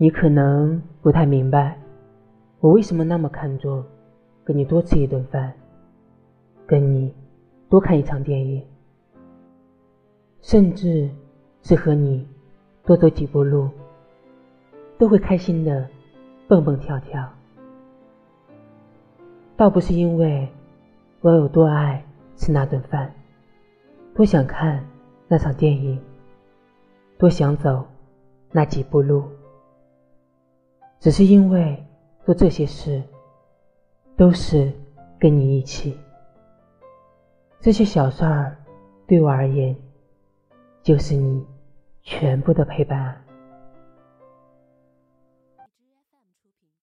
你可能不太明白，我为什么那么看重跟你多吃一顿饭，跟你多看一场电影，甚至是和你多走几步路，都会开心的蹦蹦跳跳。倒不是因为我有多爱吃那顿饭，多想看那场电影，多想走那几步路，只是因为做这些事都是跟你一起。这些小事儿对我而言就是你全部的陪伴